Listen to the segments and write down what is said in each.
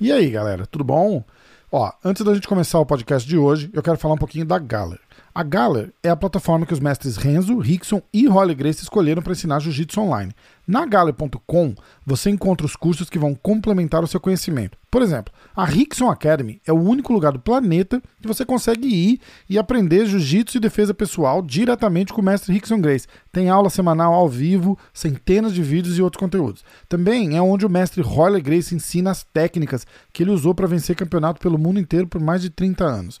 E aí, galera, tudo bom? Ó, antes da gente começar o podcast de hoje, eu quero falar um pouquinho da Galler. A Galler é a plataforma que os mestres Renzo, Rickson e Holly Grace escolheram para ensinar jiu-jitsu online. Na Galler.com você encontra os cursos que vão complementar o seu conhecimento. Por exemplo, a Rickson Academy é o único lugar do planeta que você consegue ir e aprender jiu-jitsu e defesa pessoal diretamente com o mestre Rickson Grace. Tem aula semanal ao vivo, centenas de vídeos e outros conteúdos. Também é onde o mestre Holly Grace ensina as técnicas que ele usou para vencer campeonato pelo mundo inteiro por mais de 30 anos.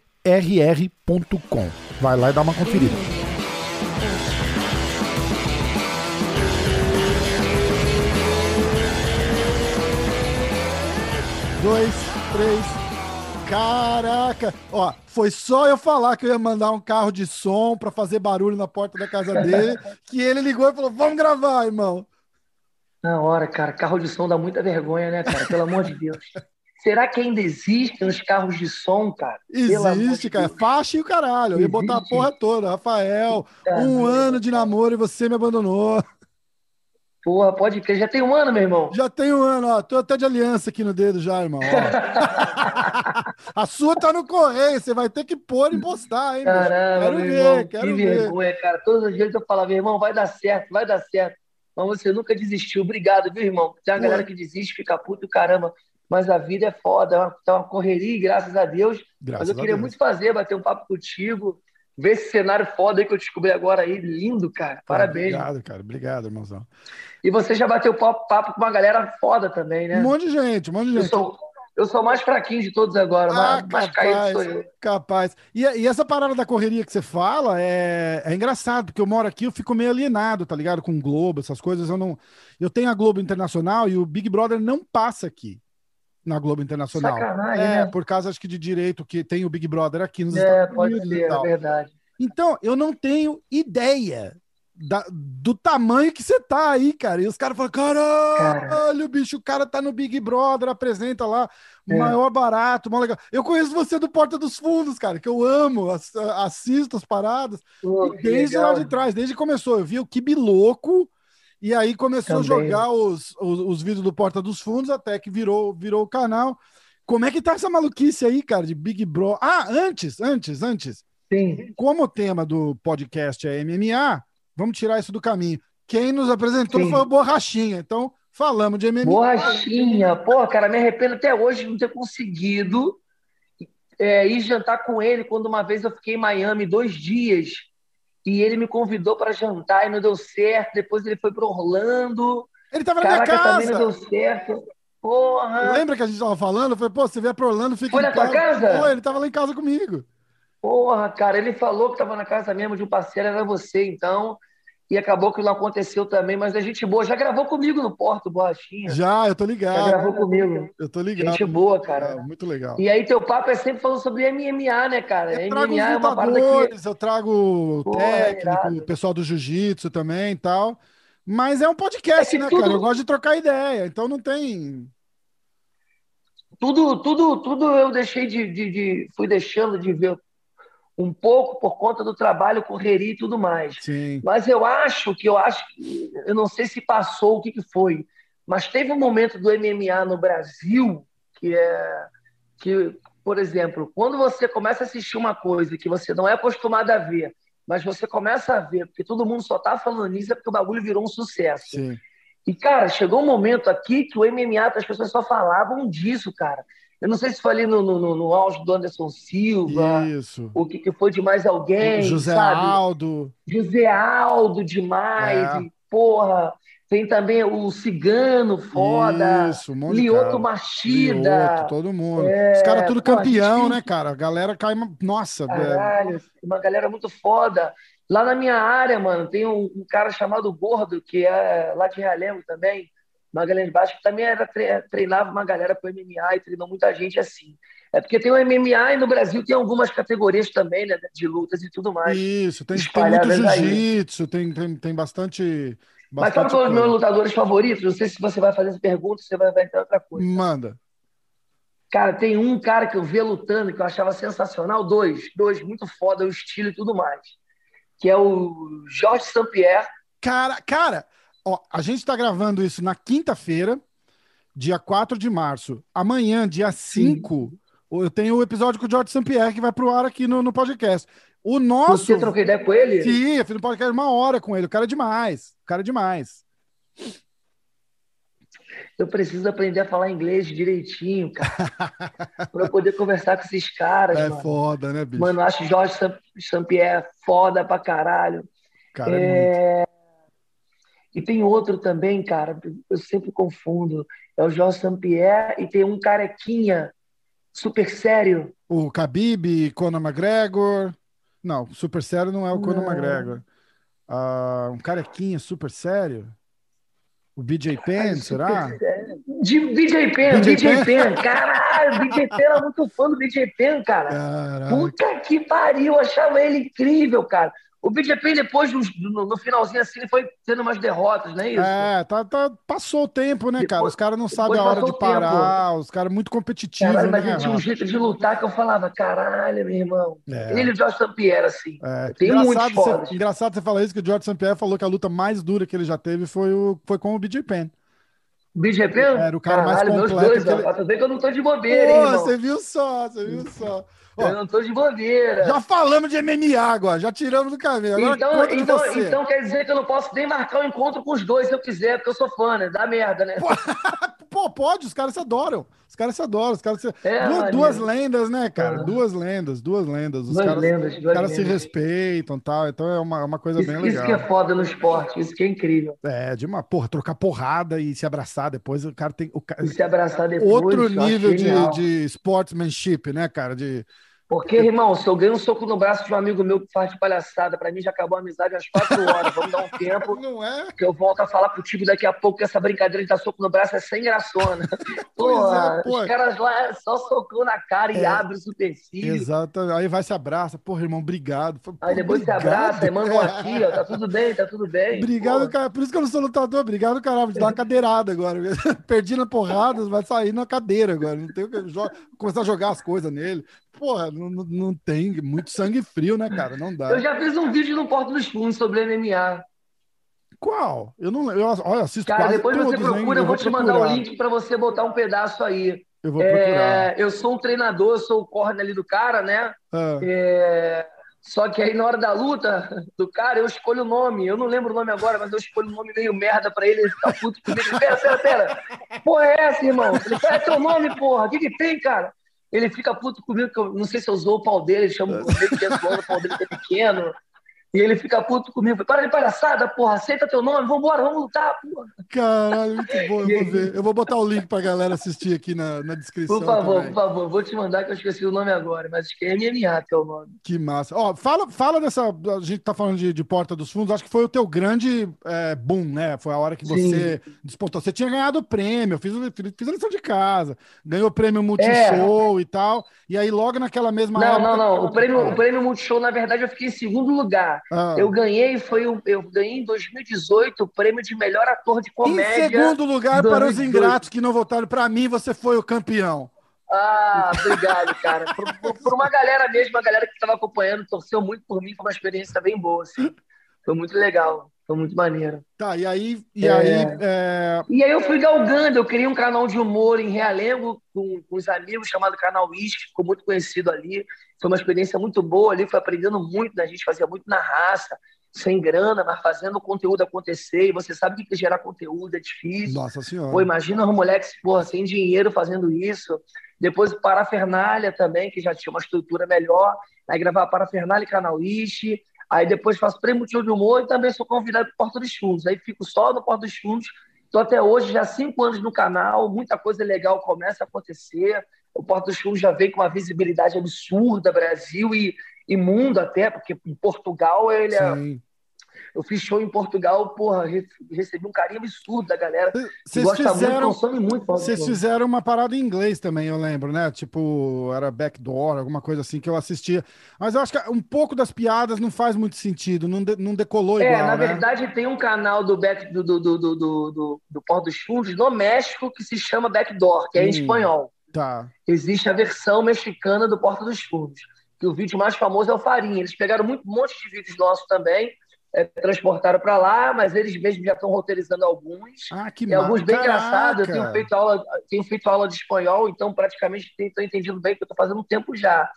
rr.com. Vai lá e dá uma conferida. Dois, três. Caraca! Ó, foi só eu falar que eu ia mandar um carro de som para fazer barulho na porta da casa dele, que ele ligou e falou: "Vamos gravar, irmão". Na hora, cara, carro de som dá muita vergonha, né, cara? Pelo amor de Deus. Será que ainda existem os carros de som, cara? Existe, cara. Faixa e o caralho. Eu ia botar a porra toda. Rafael, um ano de namoro e você me abandonou. Porra, pode crer. Já tem um ano, meu irmão? Já tem um ano, ó. Tô até de aliança aqui no dedo já, irmão. a sua tá no correio. Você vai ter que pôr e postar, hein? Caramba, quero ver, irmão, quero que ver. vergonha, cara. Todos os dias eu falava, meu irmão, vai dar certo, vai dar certo. Mas você nunca desistiu. Obrigado, viu, irmão? Tem uma Pô. galera que desiste, fica puto, caramba mas a vida é foda, é uma, é uma correria, graças a Deus. Graças mas eu queria muito fazer, bater um papo contigo, ver esse cenário foda aí que eu descobri agora aí, lindo, cara. Parabéns. Obrigado, cara. Obrigado, irmãozão. E você já bateu papo, papo com uma galera foda também, né? Um monte de gente, um monte de gente. Eu sou, eu sou mais fraquinho de todos agora, ah, mais, capaz, caído sou eu. Capaz. E, e, essa parada da correria que você fala é, é engraçado, porque eu moro aqui, eu fico meio alienado, tá ligado? Com o Globo, essas coisas. Eu não. Eu tenho a Globo Internacional e o Big Brother não passa aqui na Globo Internacional. Sacanagem, é, né? por causa acho que de direito que tem o Big Brother aqui nos é, Estados pode Unidos. Ser, é verdade. Então, eu não tenho ideia da, do tamanho que você tá aí, cara. E os caras falam: caralho, cara. bicho, o cara tá no Big Brother, apresenta lá, é. maior barato, maior legal. Eu conheço você do Porta dos Fundos, cara, que eu amo, assisto as paradas. Pô, desde legal. lá de trás, desde que começou, eu vi o Kibi Louco e aí começou Também. a jogar os, os, os, vídeos do Porta dos Fundos até que virou, virou o canal. Como é que tá essa maluquice aí, cara, de Big Bro? Ah, antes, antes, antes. Sim. Como o tema do podcast é MMA, vamos tirar isso do caminho. Quem nos apresentou Sim. foi o Borrachinha. Então, falamos de MMA. Borrachinha. Pô, cara, me arrependo até hoje de não ter conseguido é, ir jantar com ele quando uma vez eu fiquei em Miami dois dias e ele me convidou para jantar e não deu certo. Depois ele foi para Orlando. Ele estava na minha casa. também não deu certo. Porra. Lembra que a gente estava falando? Foi, pô, você vier para Orlando, fica Foi na tua casa? Pô, ele estava lá em casa comigo. Porra, cara, ele falou que estava na casa mesmo de um parceiro, era você, então e acabou que não aconteceu também, mas a gente boa. Já gravou comigo no Porto, Borrachinha. Já, eu tô ligado. Já gravou comigo. Eu tô ligado. Gente boa, cara. É, muito legal. E aí teu papo é sempre falando sobre MMA, né, cara? Eu trago MMA é uma parada que... eu trago Pô, técnico, o pessoal do jiu-jitsu também e tal. Mas é um podcast, é né, tudo... cara? Eu gosto de trocar ideia, então não tem... Tudo, tudo, tudo eu deixei de, de, de fui deixando de ver um pouco por conta do trabalho, correria e tudo mais. Sim. Mas eu acho que eu acho eu não sei se passou o que, que foi, mas teve um momento do MMA no Brasil que é que, por exemplo, quando você começa a assistir uma coisa que você não é acostumado a ver, mas você começa a ver, porque todo mundo só tá falando nisso, é porque o bagulho virou um sucesso. Sim. E, cara, chegou um momento aqui que o MMA, as pessoas só falavam disso, cara. Eu não sei se foi ali no, no, no auge do Anderson Silva. Isso. O que, que foi de mais alguém. José sabe? Aldo. José Aldo demais. É. E, porra. Tem também o Cigano, foda. Isso, um monte Lioto Machida. Lioto, todo mundo. É, Os caras tudo campeão, né, cara? A galera cai. Nossa, Caralho, é... uma galera muito foda. Lá na minha área, mano, tem um, um cara chamado Gordo, que é lá de Realengo também, Magalhães Baixo, que também era, treinava uma galera pro MMA e treinou muita gente assim. É porque tem o MMA e no Brasil tem algumas categorias também, né, de lutas e tudo mais. Isso, tem, tem muito jiu-jitsu, tem, tem, tem bastante mas sabe qual é os meus lutadores favoritos? Não sei se você vai fazer essa pergunta, você vai, vai entrar outra coisa. Manda. Cara, tem um cara que eu via lutando que eu achava sensacional, dois, dois, muito foda, o estilo e tudo mais. Que é o Jorge St-Pierre. Cara, cara, ó, a gente tá gravando isso na quinta-feira, dia 4 de março. Amanhã, dia 5, eu tenho o episódio com o Jorge St-Pierre que vai pro ar aqui no, no podcast. O nosso. Você trocou ideia com ele? Sim, eu fiz um podcast uma hora com ele. O cara é demais. O cara é demais. Eu preciso aprender a falar inglês direitinho, cara. pra eu poder conversar com esses caras. É mano. foda, né, bicho? Mano, eu acho Jorge Saint-Pierre foda pra caralho. Cara, é... é E tem outro também, cara, eu sempre confundo. É o Jorge Saint-Pierre e tem um carequinha super sério. O Khabib, Conor McGregor. Não, super sério não é o Conor McGregor. Uh, um carequinha super sério? O BJ Penn, será? De BJ Penn, BJ, BJ Penn. Caralho, BJ Penn era muito fã do BJ Penn, cara. Caraca. Puta que pariu, eu achava ele incrível, cara. O BJP depois, no, no, finalzinho assim, foi tendo umas derrotas, não é isso? É, tá, tá, passou o tempo, né, depois, cara? Os caras não sabem a hora de parar, os caras muito competitivos. Caralho, mas né, ele tinha um jeito de lutar que eu falava, caralho, meu irmão. É. Ele e o George St. Pierre, assim. É. Tem engraçado muitos você, Engraçado você falar isso, que o George St. Pierre falou que a luta mais dura que ele já teve foi, o, foi com o BJ Penn. BJ Penn? Era o cara Caralho, mais completo. Meus dois, ele... ó, que eu não tô de bobeira, Pô, hein, Você viu só, você viu só. Ó, eu não tô de bobeira. Já falamos de MMA agora, já tiramos do caminho. Agora então, então, então quer dizer que eu não posso nem marcar o um encontro com os dois se eu quiser, porque eu sou fã, né? Dá merda, né? Pô, pode, os caras se adoram. Os caras se adoram. Os caras se... É, duas, duas, lendas, né, cara? Ah. Duas lendas, duas lendas. Os duas caras, lendas, os caras se respeitam e tal. Então é uma, uma coisa isso, bem legal. Isso que é foda no esporte, isso que é incrível. É, de uma, porra, trocar porrada e se abraçar depois. O cara tem. O cara... E se abraçar depois. Outro nível de, de sportsmanship, né, cara? De porque, irmão, se eu ganho um soco no braço de um amigo meu que faz de palhaçada, pra mim já acabou a amizade às quatro horas. Vamos dar um tempo. Não é? Que eu volto a falar contigo daqui a pouco que essa brincadeira de dar soco no braço é sem graçona. Porra, é, os caras lá é só socou na cara e é. abre o supercílio. Exato. Aí vai se abraça. Porra, irmão, obrigado. aí depois obrigado. se abraça, manda um aqui, ó. Tá tudo bem, tá tudo bem. Obrigado, cara. Por isso que eu não sou lutador. Obrigado, caralho. Vou te dar uma cadeirada agora. Perdi na porrada, vai sair na cadeira agora. Não tem o que. Começar a jogar as coisas nele porra, não, não tem muito sangue frio, né, cara? Não dá. Eu já fiz um vídeo no Porto dos Fundos sobre MMA. Qual? Eu não eu, olha, assisto Cara, depois todos, você procura, eu vou, te mandar o link para você botar um pedaço aí. Eu vou procurar. É, eu sou um treinador, sou o corner ali do cara, né? Ah. É, só que aí na hora da luta do cara, eu escolho o nome. Eu não lembro o nome agora, mas eu escolho o nome meio merda pra ele. Ele fica puto comigo. Pera, pera, pera. Porra, é essa, irmão? Ele fala, é teu nome, porra. O que, que tem, cara? Ele fica puto comigo, que eu não sei se eu usou o pau dele, ele chama o pau dele que é pequeno. E ele fica puto comigo. Para de palhaçada, porra. Aceita teu nome. Vambora, vamos lutar, porra. Caralho, muito bom. Eu vou ver. Eu vou botar o link pra galera assistir aqui na, na descrição. Por favor, também. por favor. Vou te mandar que eu esqueci o nome agora. Mas acho que é MMA que é o nome. Que massa. Ó, fala, fala dessa... A gente tá falando de, de Porta dos Fundos. Acho que foi o teu grande é, boom, né? Foi a hora que você Sim. disputou. Você tinha ganhado o prêmio. Fiz, fiz a lição de casa. Ganhou o prêmio Multishow é. e tal. E aí logo naquela mesma Não, época, não, não. O prêmio, o prêmio Multishow, na verdade, eu fiquei em segundo lugar. Ah. Eu ganhei foi o, eu ganhei em 2018 o prêmio de melhor ator de comédia. Em segundo lugar, para os ingratos que não votaram para mim, você foi o campeão. Ah, obrigado, cara. Por, por, por uma galera mesmo, uma galera que estava acompanhando, torceu muito por mim, foi uma experiência bem boa, assim. Foi muito legal. Foi muito maneiro. Tá, e aí. E, é... aí, é... e aí eu fui galgando, eu criei um canal de humor em Realengo com, com os amigos chamado Canal Whisky, ficou muito conhecido ali. Foi uma experiência muito boa ali, foi aprendendo muito da gente, fazia muito na raça. sem grana, mas fazendo o conteúdo acontecer. E você sabe que gerar conteúdo é difícil. Nossa Senhora. Pô, imagina os moleques, porra, sem dinheiro fazendo isso. Depois o Parafernália também, que já tinha uma estrutura melhor. Aí gravar Parafernália e Canal Ishi. Aí depois faço Prêmio Tio de Humor e também sou convidado para Porta dos Fundos. Aí fico só no Porta dos Fundos. Estou até hoje, já cinco anos no canal, muita coisa legal começa a acontecer. O Porta dos Fundos já vem com uma visibilidade absurda, Brasil e e mundo até, porque em Portugal ele é. Eu fiz show em Portugal, porra, recebi um carinho absurdo da galera. Vocês fizeram, muito, consome muito. Vocês fizeram uma parada em inglês também, eu lembro, né? Tipo, era Backdoor, alguma coisa assim que eu assistia. Mas eu acho que um pouco das piadas não faz muito sentido, não, de, não decolou é, igual. É, na né? verdade tem um canal do Back do, do, do, do, do, do Porto dos Fundos no México que se chama Backdoor, que é hum, em espanhol. Tá. Existe a versão mexicana do Porto dos Fundos que o vídeo mais famoso é o Farinha. Eles pegaram muito, um monte de vídeos nossos também, é, transportaram para lá, mas eles mesmos já estão roteirizando alguns. Ah, que e alguns bem engraçados. Eu tenho feito, aula, tenho feito aula de espanhol, então praticamente estou entendendo bem, que eu estou fazendo um tempo já.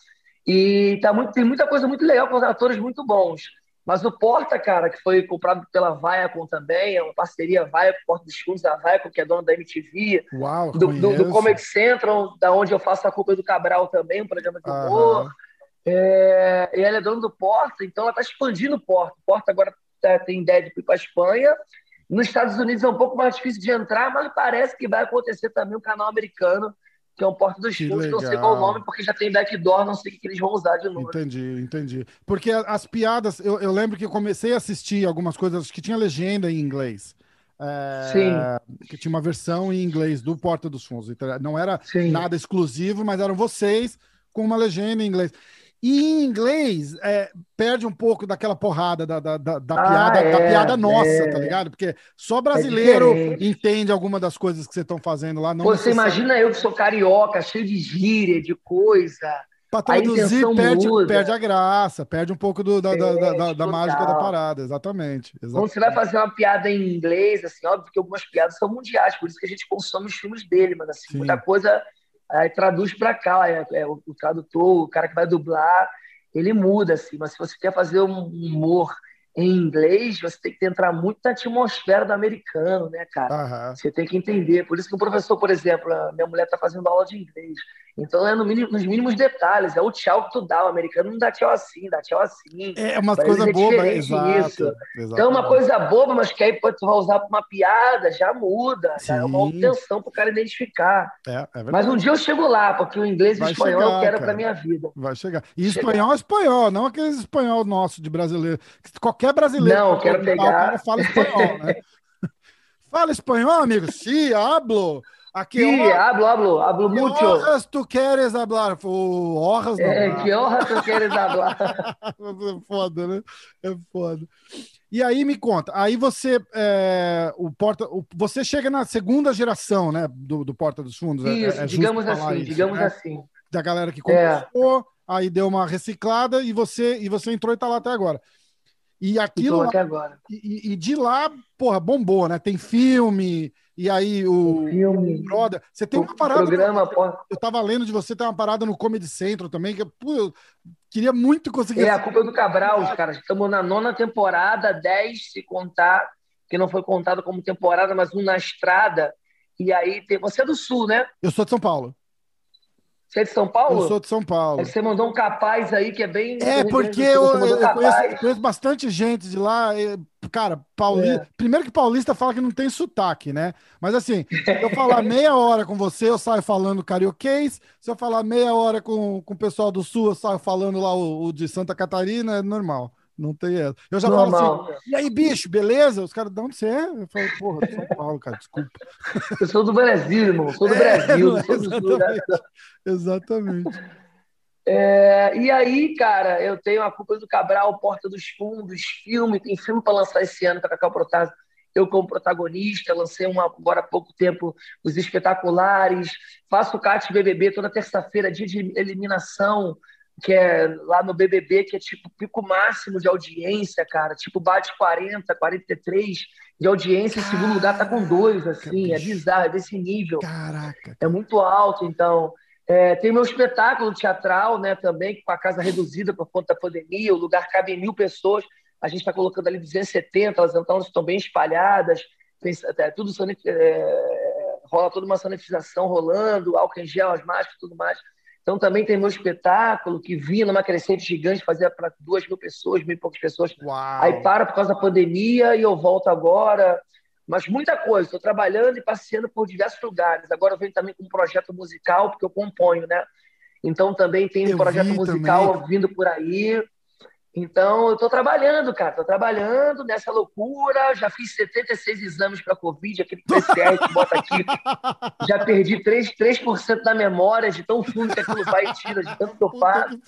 E tá muito, tem muita coisa muito legal com os atores muito bons. Mas o Porta, cara, que foi comprado pela Viacom também, é uma parceria Viacom, Porta dos Fundos, a Viacom, que é dona da MTV, Uau, do, do, do, Comedy Central, da onde eu faço a culpa do Cabral também, um programa de humor. É, e ela é dona do Porta, então ela está expandindo o Porta. O Porta agora tá, tem ideia de ir para a Espanha. Nos Estados Unidos é um pouco mais difícil de entrar, mas parece que vai acontecer também um canal americano, que é um Porta dos Fundos, não sei qual o nome, porque já tem backdoor, não sei o que eles vão usar de novo. Entendi, entendi. Porque as piadas, eu, eu lembro que eu comecei a assistir algumas coisas que tinha legenda em inglês. É, Sim. Que tinha uma versão em inglês do Porta dos Fundos. Então, não era Sim. nada exclusivo, mas eram vocês com uma legenda em inglês. E em inglês, é, perde um pouco daquela porrada da, da, da, da ah, piada, é, da piada nossa, é. tá ligado? Porque só brasileiro é entende alguma das coisas que vocês estão fazendo lá. Não você imagina eu que sou carioca, cheio de gíria, de coisa. Para traduzir, perde, perde a graça, perde um pouco do, da, da, da, da mágica da parada, exatamente, exatamente. Quando você vai fazer uma piada em inglês, assim, óbvio que algumas piadas são mundiais, por isso que a gente consome os filmes dele, mas assim, Sim. muita coisa aí traduz para cá, é, é, o, o, tradutor, o cara que vai dublar, ele muda, assim, mas se você quer fazer um humor em inglês, você tem que entrar muito na atmosfera do americano, né, cara? Uhum. Você tem que entender. Por isso que o professor, por exemplo, a minha mulher está fazendo aula de inglês. Então é no mínimo, nos mínimos detalhes. É o tchau que tu dá. O americano não dá tchau assim, dá tchau assim. É uma coisa boba, exato, Então é uma coisa boba, mas que aí tu vai usar para uma piada, já muda. Já é uma obtenção para o cara identificar. É, é mas um dia eu chego lá, porque o inglês e o espanhol chegar, eu quero para minha vida. Vai chegar. E espanhol é espanhol, não aqueles espanhol nosso de brasileiro. Qualquer brasileiro. Não, quero pegar. fala espanhol, né? fala espanhol, amigo? Sim, hablo. Aqui, sí, hablo, hablo, hablo que mucho. Horas tu queres hablar? O horas não. É, que horas tu queres hablar? é foda, né? É foda. E aí me conta, aí você é, o porta, o, você chega na segunda geração, né, do, do Porta dos Fundos. É, isso, é, é digamos assim, isso, digamos né? assim. Da galera que começou, é. aí deu uma reciclada e você e você entrou e tá lá até agora. E aquilo agora. E, e, de lá, porra, bombou, né? Tem filme, e aí o, filme, o Brother. Você tem uma parada. Programa, no, eu tava lendo de você, tem uma parada no Comedy Central também, que pô, eu queria muito conseguir. É, a culpa é do Cabral, os caras. Estamos na nona temporada, 10 se contar, que não foi contado como temporada, mas um na estrada. E aí tem. Você é do Sul, né? Eu sou de São Paulo. Você é de São Paulo? Eu sou de São Paulo. Você mandou um capaz aí que é bem. É, porque eu, eu conheço, conheço, bastante gente de lá. Cara, paulista. É. Primeiro que paulista fala que não tem sotaque, né? Mas assim, se eu falar meia hora com você, eu saio falando carioquês. Se eu falar meia hora com, com o pessoal do sul, eu saio falando lá o, o de Santa Catarina, é normal. Não tem essa. Eu já Normal. falo assim, e aí, bicho, beleza? Os caras, de onde você é? Eu falo, porra, de São Paulo, cara, desculpa. Eu sou do Brasil, irmão, sou do é, Brasil. Sou do exatamente. Sul, exatamente. É, e aí, cara, eu tenho a culpa do Cabral, Porta dos Fundos, filme, tem filme para lançar esse ano, para Cacau Protásio. Eu, como protagonista, lancei uma, agora há pouco tempo Os Espetaculares, faço o CAT BBB toda terça-feira, dia de eliminação que é lá no BBB, que é tipo pico máximo de audiência, cara. Tipo, bate 40, 43 de audiência. Caraca, em segundo lugar tá com dois, assim. É bicho. É bizarro, é desse nível. Caraca. É muito alto, então. É, tem meu espetáculo teatral, né, também, com a casa reduzida por conta da pandemia. O lugar cabe em mil pessoas. a gente está colocando ali 270, elas então estão bem espalhadas, tem, é, tudo é, rola toda uma sanitização rolando, álcool em gel, as máscaras tudo mais. Então também tem meu espetáculo que vinha numa crescente gigante, fazia para duas mil pessoas, mil e poucas pessoas. Uau. Aí para por causa da pandemia e eu volto agora. Mas muita coisa, estou trabalhando e passeando por diversos lugares. Agora eu venho também com um projeto musical, porque eu componho, né? Então também tem um eu projeto musical também. vindo por aí. Então, eu estou trabalhando, cara, estou trabalhando nessa loucura. Já fiz 76 exames para Covid, aquele PCR que bota aqui. Já perdi 3%, 3 da memória de tão fundo que aquilo vai e tira, de tanto que eu faço.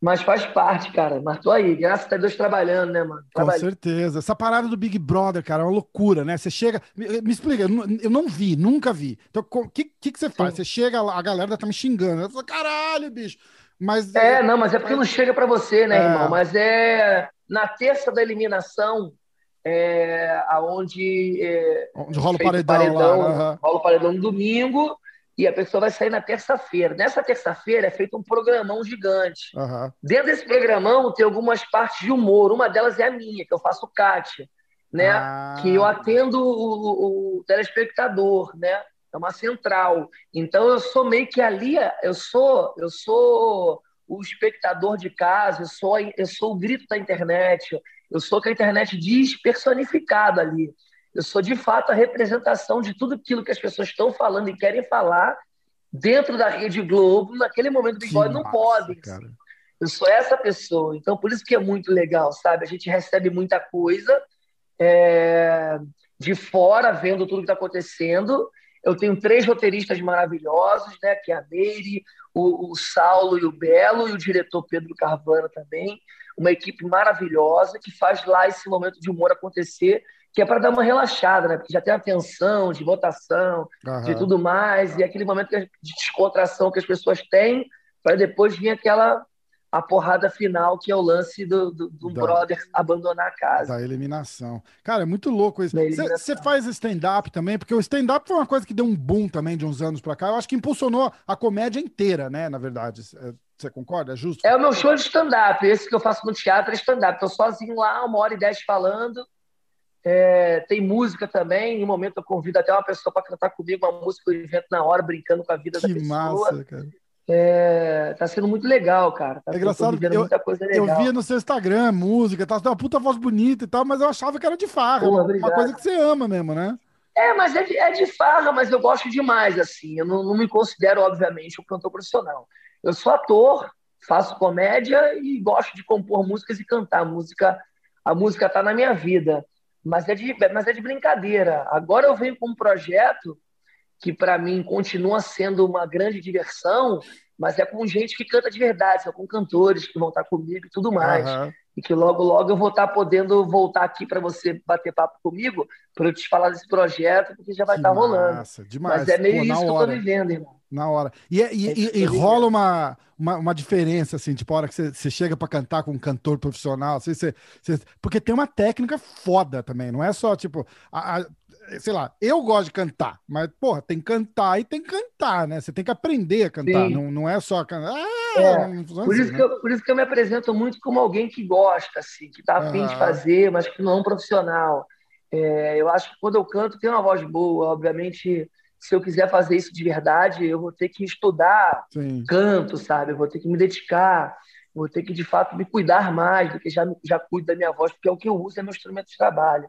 Mas faz parte, cara. Mas tô aí, graças a Deus trabalhando, né, mano? Com certeza. Essa parada do Big Brother, cara, é uma loucura, né? Você chega. Me, me explica, eu não, eu não, vi, nunca vi. Então, o que, que, que, você faz? Sim. Você chega, a galera tá me xingando. Eu falo, caralho, bicho. Mas, é, não, mas é porque não chega para você, né, é. irmão? Mas é na terça da eliminação, é, aonde, é, onde rola o paredão, paredão lá, uhum. rola o paredão no domingo e a pessoa vai sair na terça-feira. Nessa terça-feira é feito um programão gigante. Uhum. Dentro desse programão tem algumas partes de humor. Uma delas é a minha, que eu faço Kátia, né? Ah. Que eu atendo o, o telespectador, né? É uma central. Então eu sou meio que ali, eu sou, eu sou o espectador de casa, eu sou, eu sou o grito da internet, eu sou que a internet diz personificado ali. Eu sou de fato a representação de tudo aquilo que as pessoas estão falando e querem falar dentro da Rede Globo, naquele momento do Big não podem. Eu sou essa pessoa. Então, por isso que é muito legal, sabe? A gente recebe muita coisa é, de fora, vendo tudo que está acontecendo, eu tenho três roteiristas maravilhosos, né? Que é a Meire, o, o Saulo e o Belo, e o diretor Pedro Carvana também. Uma equipe maravilhosa que faz lá esse momento de humor acontecer, que é para dar uma relaxada, né? Porque já tem a tensão de votação, uhum. de tudo mais, e aquele momento de descontração que as pessoas têm, para depois vir aquela a porrada final, que é o lance do, do, do da, brother abandonar a casa. Da eliminação. Cara, é muito louco isso. Você faz stand-up também, porque o stand-up foi uma coisa que deu um boom também de uns anos pra cá. Eu acho que impulsionou a comédia inteira, né? Na verdade. Você concorda? É justo? É o meu show de stand-up. Esse que eu faço no teatro é stand-up. Tô sozinho lá, uma hora e dez falando. É, tem música também. Em um momento eu convido até uma pessoa para cantar comigo uma música que eu invento na hora, brincando com a vida que da pessoa. Massa, cara. É, tá sendo muito legal, cara. Tá é engraçado, eu, eu via no seu Instagram música, tá, uma puta voz bonita e tal, mas eu achava que era de farra. Pô, uma coisa que você ama mesmo, né? É, mas é de, é de farra, mas eu gosto demais, assim. Eu não, não me considero, obviamente, um cantor profissional. Eu sou ator, faço comédia e gosto de compor músicas e cantar. A música, a música tá na minha vida, mas é de, mas é de brincadeira. Agora eu venho com um projeto que para mim continua sendo uma grande diversão, mas é com gente que canta de verdade, são com cantores que vão estar comigo e tudo mais. Uhum. E que logo, logo eu vou estar podendo voltar aqui para você bater papo comigo, para eu te falar desse projeto, porque já vai que estar massa, rolando. Demais. Mas é meio Pô, isso que eu tô vivendo, irmão. Na hora. E, é, e, é e, e rola uma, uma, uma, diferença, assim, tipo, a hora que você, você chega para cantar com um cantor profissional, assim, você, você, porque tem uma técnica foda também, não é só, tipo, a, a, sei lá, eu gosto de cantar, mas, porra, tem que cantar e tem que cantar, né? Você tem que aprender a cantar, não, não é só cantar. Ah, é, por, isso assim, que né? eu, por isso que eu me apresento muito como alguém que gosta, assim, que tá afim de fazer, mas que não é um profissional. É, eu acho que quando eu canto, tem uma voz boa, obviamente. Se eu quiser fazer isso de verdade, eu vou ter que estudar Sim. canto, sabe? Eu vou ter que me dedicar, vou ter que de fato me cuidar mais do que já, já cuido da minha voz, porque é o que eu uso, é meu instrumento de trabalho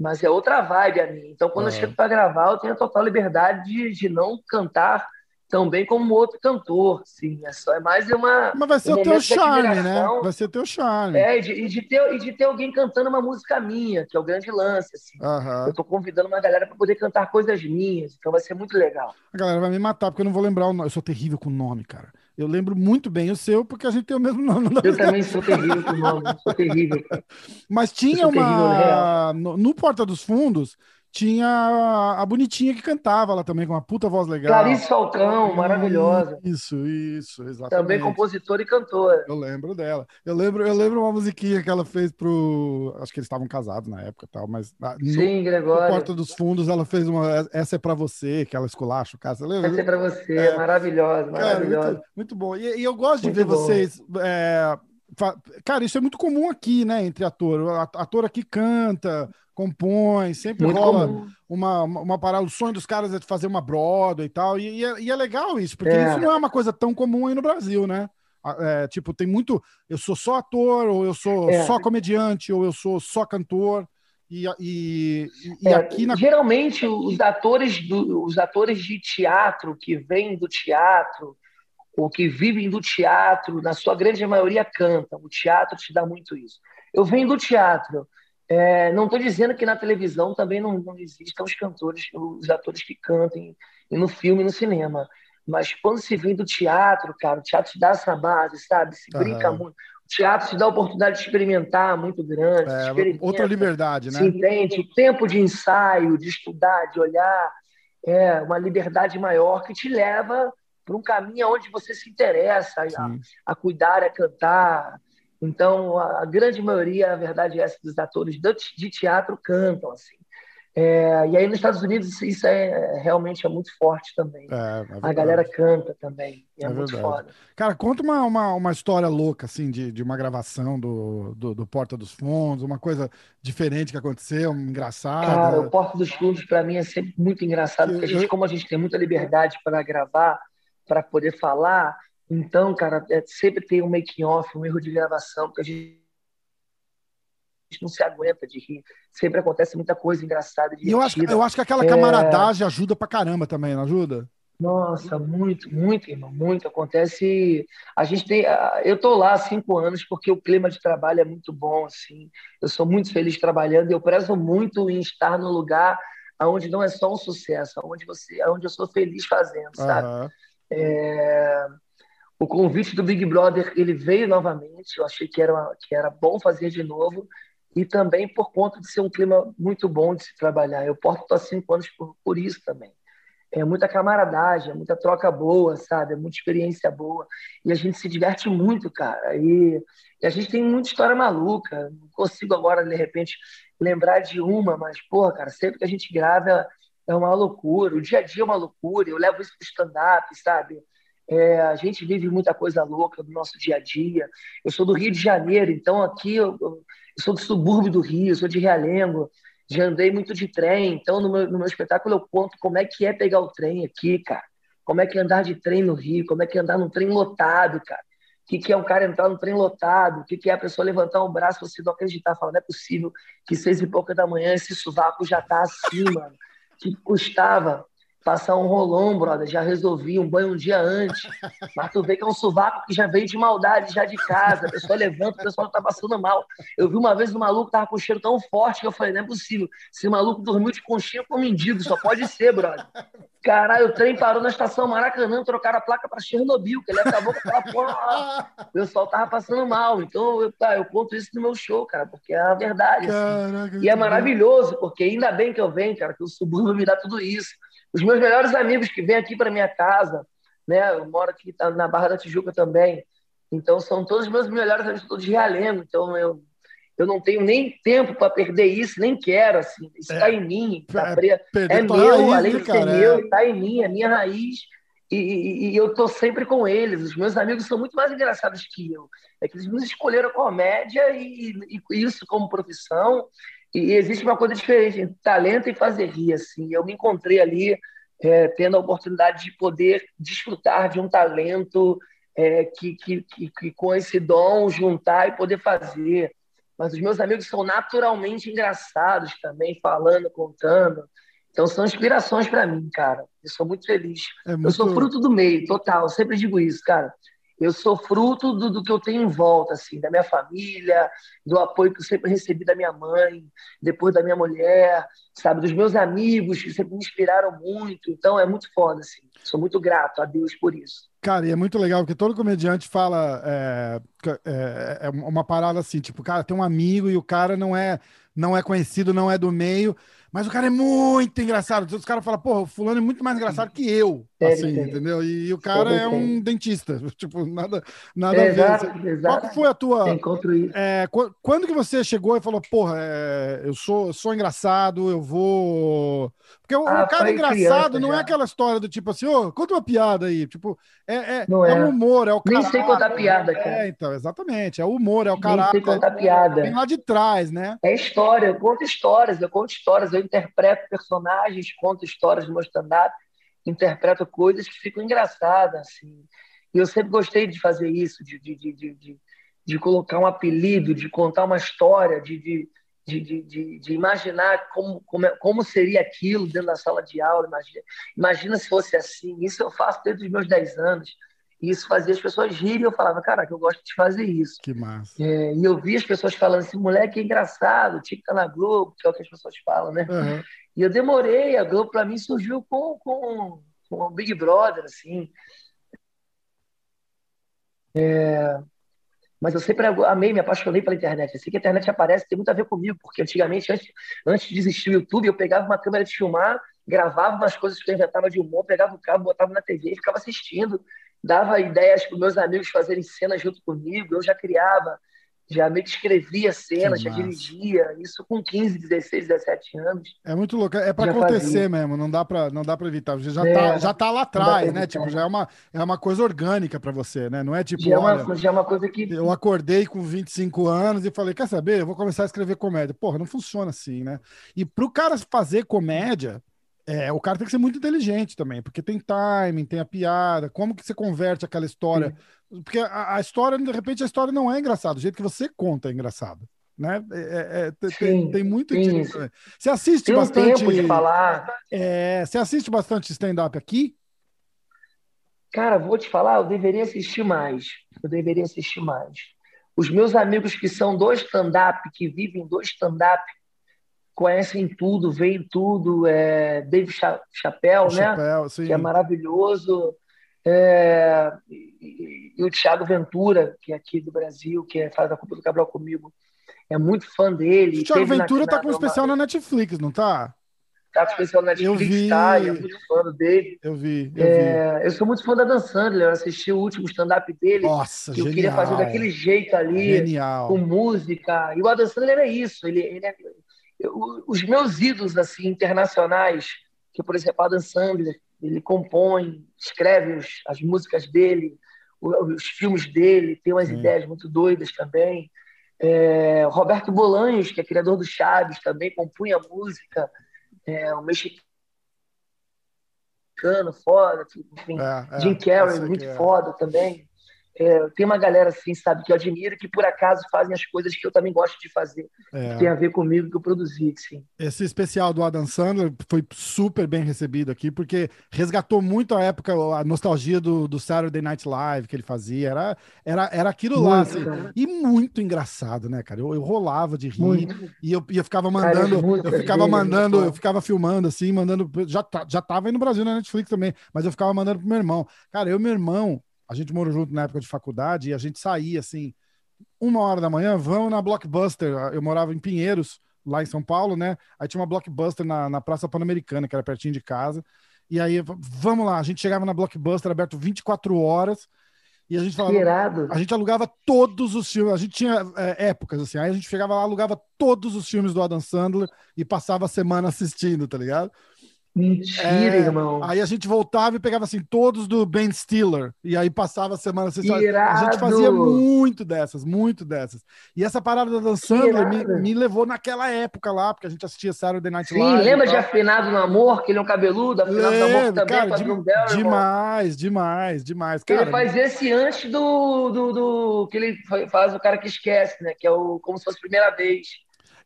mas é outra vibe a mim. Então, quando eu chego para gravar, eu tenho a total liberdade de, de não cantar tão bem como outro cantor. Sim, é, só, é mais uma. Mas vai ser um o teu charme, né? Vai ser o teu charme. É, e de, e de, ter, e de ter alguém cantando uma música minha, que é o grande lance. Assim. Uhum. Eu tô convidando uma galera para poder cantar coisas minhas, então vai ser muito legal. A galera vai me matar, porque eu não vou lembrar o nome. Eu sou terrível com nome, cara. Eu lembro muito bem o seu, porque a gente tem o mesmo nome. Eu também sou terrível com o nome, sou terrível. Mas tinha uma. No, no Porta dos Fundos, tinha a bonitinha que cantava lá também, com uma puta voz legal. Clarice Falcão, maravilhosa. Isso, isso, exatamente. Também compositora e cantora. Eu lembro dela. Eu lembro, eu lembro uma musiquinha que ela fez pro. Acho que eles estavam casados na época tal, mas. No, Sim, Gregório. No Porta dos Fundos, ela fez uma. Essa é pra você, que ela esculacha o caso. Essa é pra você, é, maravilhosa, maravilhosa. Muito, muito, bom. E, e, eu gosto de muito ver bom. vocês. É, Cara, isso é muito comum aqui, né? Entre ator. Ator aqui canta, compõe, sempre muito rola uma, uma parada. O sonho dos caras é fazer uma Broadway e tal. E, e, é, e é, legal isso, porque é. isso não é uma coisa tão comum aí no Brasil, né? É, tipo, tem muito. Eu sou só ator, ou eu sou é. só comediante, ou eu sou só cantor. E, e, e é, aqui na... Geralmente, os atores, do, os atores de teatro que vêm do teatro, ou que vivem do teatro, na sua grande maioria cantam. O teatro te dá muito isso. Eu venho do teatro. É, não estou dizendo que na televisão também não, não existam os cantores, os atores que cantem no filme e no cinema. Mas quando se vem do teatro, cara, o teatro te dá essa base, sabe? Se brinca uhum. muito. O teatro te dá a oportunidade de experimentar muito grande. É, outra liberdade, né? Se entende? O tempo de ensaio, de estudar, de olhar. É uma liberdade maior que te leva para um caminho onde você se interessa a, a, cuidar, a cantar. Então, a, grande maioria, a verdade é essa, dos atores de teatro cantam, assim. É, e aí nos Estados Unidos isso é realmente é muito forte também. É, é a galera canta também. é, é muito verdade. foda. Cara, conta uma, uma, uma história louca, assim, de, de uma gravação do, do, do, Porta dos Fundos, uma coisa diferente que aconteceu, engraçada. Cara, o Porta dos Fundos, para mim, é sempre muito engraçado, porque a gente, como a gente tem muita liberdade para gravar, para poder falar, então, cara, é, sempre tem um making-off, um erro de gravação, porque a gente não se aguenta de rir. Sempre acontece muita coisa engraçada. E eu acho, eu acho que aquela camaradagem é... ajuda pra caramba também, não ajuda? Nossa, muito, muito, irmão, muito. Acontece. A gente tem. Eu tô lá há cinco anos porque o clima de trabalho é muito bom, assim. Eu sou muito feliz trabalhando e eu prezo muito em estar no lugar onde não é só um sucesso, onde você, onde eu sou feliz fazendo, sabe? Uhum. É... O convite do Big Brother ele veio novamente. Eu achei que era, que era bom fazer de novo e também por conta de ser um clima muito bom de se trabalhar. Eu porto há cinco anos por, por isso também. É muita camaradagem, é muita troca boa, sabe? É muita experiência boa. E a gente se diverte muito, cara. E, e a gente tem muita história maluca. Não consigo agora, de repente, lembrar de uma, mas, porra, cara, sempre que a gente grava é uma loucura. O dia a dia é uma loucura. Eu levo isso pro stand-up, sabe? É, a gente vive muita coisa louca no nosso dia a dia. Eu sou do Rio de Janeiro, então aqui eu, eu sou do subúrbio do Rio, sou de Realengo, já andei muito de trem, então no meu, no meu espetáculo eu conto como é que é pegar o trem aqui, cara. Como é que é andar de trem no Rio, como é que é andar num trem lotado, cara. O que, que é um cara entrar num trem lotado, o que, que é a pessoa levantar um braço você não acreditar, falar, não é possível que seis e pouca da manhã esse sovaco já tá assim, mano. Que custava passar um rolão, brother, já resolvi um banho um dia antes. Mas tu vê que é um sovaco que já veio de maldade, já de casa. A pessoa levanta, o pessoal tá passando mal. Eu vi uma vez um maluco tava com um cheiro tão forte que eu falei, não é possível. Esse maluco dormiu de conchinha com mendigo, só pode ser, brother. Caralho, o trem parou na estação Maracanã, trocaram a placa para Chernobyl, que ele acabou com aquela porra. O pessoal tava passando mal. Então, eu, tá, eu conto isso no meu show, cara, porque é a verdade. Assim. Caraca, e é maravilhoso, porque ainda bem que eu venho, cara, que o subúrbio me dá tudo isso. Os meus melhores amigos que vêm aqui para minha casa, né? Eu moro aqui tá na Barra da Tijuca também. Então são todos os meus melhores amigos todos de Realengo. Então eu eu não tenho nem tempo para perder isso, nem quero assim. Isso está é, em mim, tá é, é meu, raiz, além de ser meu, está em mim, é minha raiz. E, e, e eu estou sempre com eles. Os meus amigos são muito mais engraçados que eu. É que eles escolheram comédia e, e isso como profissão. E existe uma coisa diferente entre talento e fazer rir. Assim. Eu me encontrei ali é, tendo a oportunidade de poder desfrutar de um talento é, que, que, que, que, com esse dom juntar e poder fazer. Mas os meus amigos são naturalmente engraçados também, falando, contando. Então são inspirações para mim, cara. Eu sou muito feliz. É muito... Eu sou fruto do meio, total. Eu sempre digo isso, cara eu sou fruto do, do, que eu tenho em volta, assim, da minha família, do apoio que eu sempre recebi da minha mãe, depois da minha mulher, sabe, dos meus amigos que sempre me inspiraram muito. Então é muito foda, assim. Sou muito grato a Deus por isso. Cara, e é muito legal porque todo comediante fala é, é, é uma parada assim, tipo, cara, tem um amigo e o cara não é não é conhecido, não é do meio, mas o cara é muito engraçado. Os caras falam, porra, o fulano é muito mais engraçado que eu. Assim, entendeu? E, e, o cara é um dentista. Tipo, nada, nada exato, a ver. Exato. Qual foi a tua. Encontro isso. É, quando que você chegou e falou, porra, é, eu sou, sou engraçado, eu vou. Porque o, ah, cara engraçado não é já. é aquela história do tipo assim, ô, oh, conta uma piada aí. Tipo, é, é, não é, é. um humor, é o cara. Nem sei contar piada, cara. É, então, exatamente. É o humor, é o caráter. Nem sei contar piada. Vem lá de trás, né? É história, eu conto histórias, eu conto histórias, eu interpreto personagens, conto histórias no meu stand-up, interpreto coisas que ficam engraçadas, assim. E eu sempre gostei de fazer isso, de, de, de, de, de colocar um apelido, de contar uma história, de, de, de, de, de, imaginar como, como, é, como seria aquilo dentro da sala de aula. Imagina, imagina se fosse assim. Isso eu faço desde os meus 10 anos. E isso fazia as pessoas rirem. Eu falava, caraca, eu gosto de fazer isso. Que massa. É, e eu vi as pessoas falando assim, moleque é engraçado, tinha que estar na Globo, que é o que as pessoas falam, né? Uhum. E eu demorei, a Globo para mim surgiu com, com, com o Big Brother, assim. É, mas eu sempre amei, me apaixonei pela internet. Assim que a internet aparece, tem muito a ver comigo, porque antigamente, antes, antes de existir o YouTube, eu pegava uma câmera de filmar, gravava umas coisas que eu inventava de humor, pegava o cabo, botava na TV e ficava assistindo dava ideias para meus amigos fazerem cenas junto comigo, eu já criava, já meio que escrevia cenas, já dirigia, isso com 15, 16, 17 anos. É muito louco, é para acontecer fazia. mesmo, não dá para não dá para evitar, já é, tá, já tá lá atrás, né? Tipo, já é uma é uma coisa orgânica para você, né? Não é tipo, já, é uma, já é uma coisa que eu acordei com 25 anos e falei, quer saber? Eu vou começar a escrever comédia. Porra, não funciona assim, né? E pro cara fazer comédia, é, o cara tem que ser muito inteligente também, porque tem timing, tem a piada, como que você converte aquela história? Sim. Porque a, a, história, de repente, a história não é engraçada, o jeito que você conta é engraçado. Né? É, é, é tem, tem, muito disso. Você assiste tem bastante. Tempo de falar. É, você assiste bastante stand-up aqui? Cara, vou te falar, eu deveria assistir mais. Eu deveria assistir mais. Os meus amigos que são do stand-up, que vivem do stand-up, conhecem tudo, veem tudo. É, Dave Chappelle, né? Chappelle, sim. Que é maravilhoso. É, e, e, o Thiago Ventura, que é aqui do Brasil, que é, faz a culpa do Cabral comigo. É muito fã dele. O Thiago Ventura na, tá com um especial na Netflix, não tá? Tá com especial na Netflix, eu vi, tá? é muito fã dele. Eu vi, eu é, vi. Eu sou muito fã da Dan Sandler, eu assisti o último stand-up dele. Nossa, que genial. eu queria fazer daquele jeito ali. Genial. Com música. E o Adam Sandler é isso, ele, ele é os meus ídolos assim internacionais, que por exemplo Adam Sandler, ele compõe, escreve os, as músicas dele, os, os filmes dele, tem umas ideias muito doidas também. É, Roberto Bolanhos, que é criador do Chaves, também compunha música, é, um mexicano foda, enfim, é, é, Jim Carrey, muito é. foda também. É, tem uma galera assim, sabe, que eu admiro, que por acaso fazem as coisas que eu também gosto de fazer, é. que tem a ver comigo que eu produzi, sim. Esse especial do Adam Sandler foi super bem recebido aqui, porque resgatou muito a época, a nostalgia do, do Saturday Night Live que ele fazia, era, era, era aquilo muito, lá, assim, e muito engraçado, né, cara? Eu, eu rolava de rir muito. e eu, eu ficava mandando, cara, eu ficava mandando, eu ficava filmando assim, mandando, já, já tava aí no Brasil na Netflix também, mas eu ficava mandando pro meu irmão. Cara, eu e meu irmão, a gente morou junto na época de faculdade e a gente saía assim, uma hora da manhã, vamos na Blockbuster. Eu morava em Pinheiros, lá em São Paulo, né? Aí tinha uma Blockbuster na, na Praça Pan-Americana, que era pertinho de casa. E aí, vamos lá, a gente chegava na Blockbuster aberto 24 horas. E a gente falava, a gente alugava todos os filmes, a gente tinha é, épocas assim, aí a gente chegava lá, alugava todos os filmes do Adam Sandler e passava a semana assistindo, tá ligado? Mentira, é, irmão. Aí a gente voltava e pegava assim todos do Ben Stiller e aí passava a semana assim, a gente fazia muito dessas, muito dessas. E essa parada da dançando me, me, levou naquela época lá, porque a gente assistia Saturday Night Live. Sim, lembra de Afinado no Amor, que ele é um cabeludo, Afinado no Amor também cara, de, um dela, demais, demais, demais, cara. Ele faz esse antes do, do, do, que ele faz o cara que esquece, né, que é o como se fosse a primeira vez.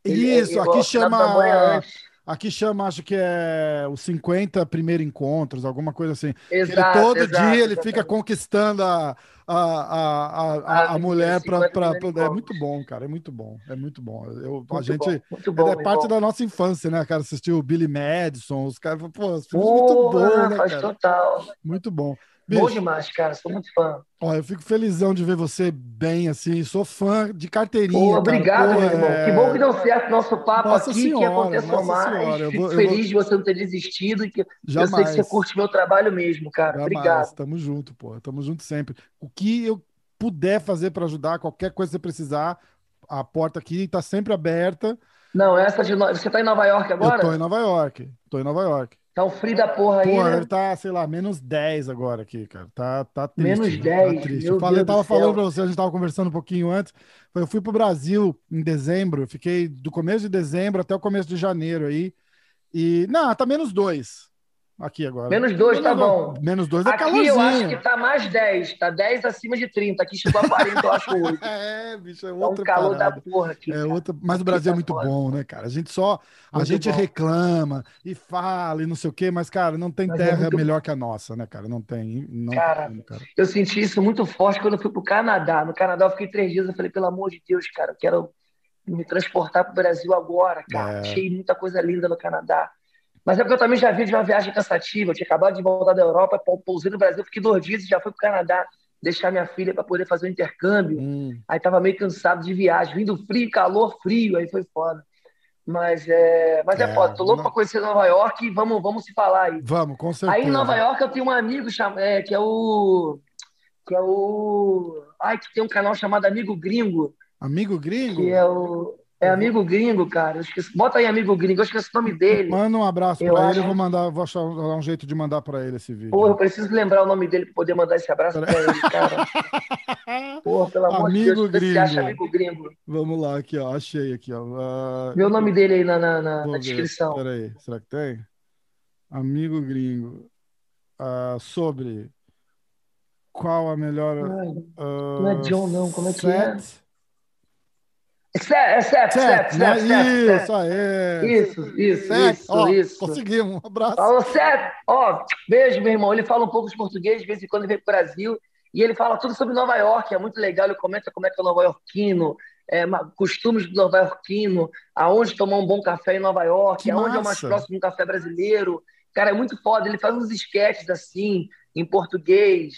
Isso, ele, aqui chama Aqui chama, acho que é os 50 primeiros encontros, alguma coisa assim. Exato, ele, todo exato, dia ele exatamente. fica conquistando a, a, a, a, a, a mulher para. É muito bom, cara. É muito bom. É muito bom. Eu, muito a gente. Bom, bom, é parte bom. da nossa infância, né, cara? Assistiu o Billy Madison, os caras. Pô, os filmes muito bom, né? Faz cara? total. Muito bom. Bicho, Bom demais, cara. Sou muito fã. Ó, eu fico felizão de ver você bem, assim. Sou fã de carteirinha. Pô, obrigado, meu irmão. É... Que bom que deu certo nosso papo nossa aqui, senhora, que aconteça mais. Senhora, eu fico vou, feliz vou... de você não ter desistido e que Jamais. eu sei que você curte meu trabalho mesmo, cara. Jamais. Obrigado. Tamo junto, pô. Tamo junto sempre. O que eu puder fazer para ajudar, qualquer coisa que você precisar, a porta aqui tá sempre aberta. Não, essa de. Você tá em Nova York agora? Eu tô em Nova York. Tô em Nova York. Tá um frio da porra aí. Porra, né? tá, sei lá, menos 10 agora aqui, cara. Tá, tá triste. Menos 10. Tá triste. eu falei, tava falando pra você, a gente tava conversando um pouquinho antes. Eu fui pro Brasil em dezembro, fiquei do começo de dezembro até o começo de janeiro aí. E, não, tá menos 2 aqui agora. Menos 2 tá bom. Menos 2 é Aqui calorzinho. eu acho que tá mais 10, tá 10 acima de 30. Aqui chegou a 40, eu acho 8. É, bicho, é outra tá um calor parada. da porra aqui. É outra... Mas o Brasil é tá muito bom, né, cara? A gente só. A muito gente bom. reclama e fala e não sei o quê, mas, cara, não tem mas é terra é muito... melhor que a nossa, né, cara? Não tem. Não cara, tem, cara, eu senti isso muito forte quando eu fui pro Canadá. No Canadá eu fiquei três dias, eu falei, pelo amor de Deus, cara, eu quero me transportar pro Brasil agora, cara. É... Achei muita coisa linda no Canadá. Mas é porque eu também já vi de uma viagem cansativa. Eu tinha acabado de voltar da Europa, pousei no Brasil, fiquei dois dias e já fui para o Canadá deixar minha filha para poder fazer o um intercâmbio. Hum. Aí tava meio cansado de viagem, vindo frio, calor, frio, aí foi foda. Mas é, mas é, é foda. Tô louco não... para conhecer Nova York e vamos, vamos se falar aí. Vamos, com certeza. Aí em Nova York eu tenho um amigo cham... é, que é o. Que é o. Ai, que tem um canal chamado Amigo Gringo. Amigo Gringo? Que é o. É amigo gringo, cara. Esqueci... Bota aí amigo gringo, eu esqueci o nome dele. Manda um abraço eu pra acho... ele, eu vou mandar, vou achar um, jeito de mandar pra ele esse vídeo. Porra, eu preciso lembrar o nome dele pra poder mandar esse abraço pra ele, cara. Porra, pelo amor de Deus, gringo. acha amigo gringo. Vamos lá, aqui, ó. Achei aqui, ó. Uh... Vê o nome dele aí na, na, na, na descrição. Peraí, será que tem? Amigo gringo. Uh, sobre qual a melhor. Uh, não é John, não. Como é que é? Certo, certo, certo, certo, Isso, aí. Isso, isso, isso, isso. Conseguimos, um abraço. Falou certo. Ó, beijo, meu irmão. Ele fala um pouco de português, de vez em quando ele vem para o Brasil, e ele fala tudo sobre Nova York, é muito legal. Ele comenta como é que é o nova iorquino, é, costumes do nova iorquino, aonde tomar um bom café em Nova York, que aonde massa. é o mais próximo de um café brasileiro. Cara, é muito foda. Ele faz uns esquetes assim, em português,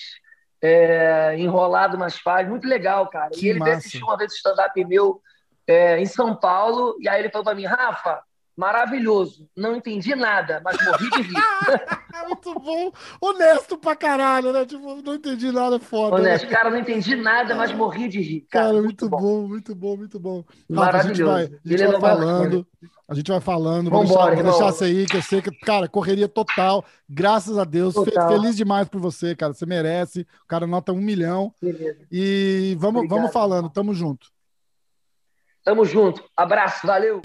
é, enrolado, mas faz. Muito legal, cara. Que e ele massa. veio assistir uma vez o stand-up meu é, em São Paulo, e aí ele falou para mim, Rafa, maravilhoso, não entendi nada, mas morri de rir. Muito bom, honesto pra caralho, né? Tipo, não entendi nada foda. Honesto, né? cara, não entendi nada, mas morri de rir. Cara, cara muito, muito bom. bom. muito bom, muito bom. Maravilhoso. a gente vai, a gente vai falando, a gente vai falando, vou deixar, vou deixar isso aí, que eu sei que, cara, correria total, graças a Deus, total. feliz demais por você, cara, você merece, o cara nota um milhão. Beleza. E vamos, vamos falando, tamo junto. Tamo junto. Abraço, valeu!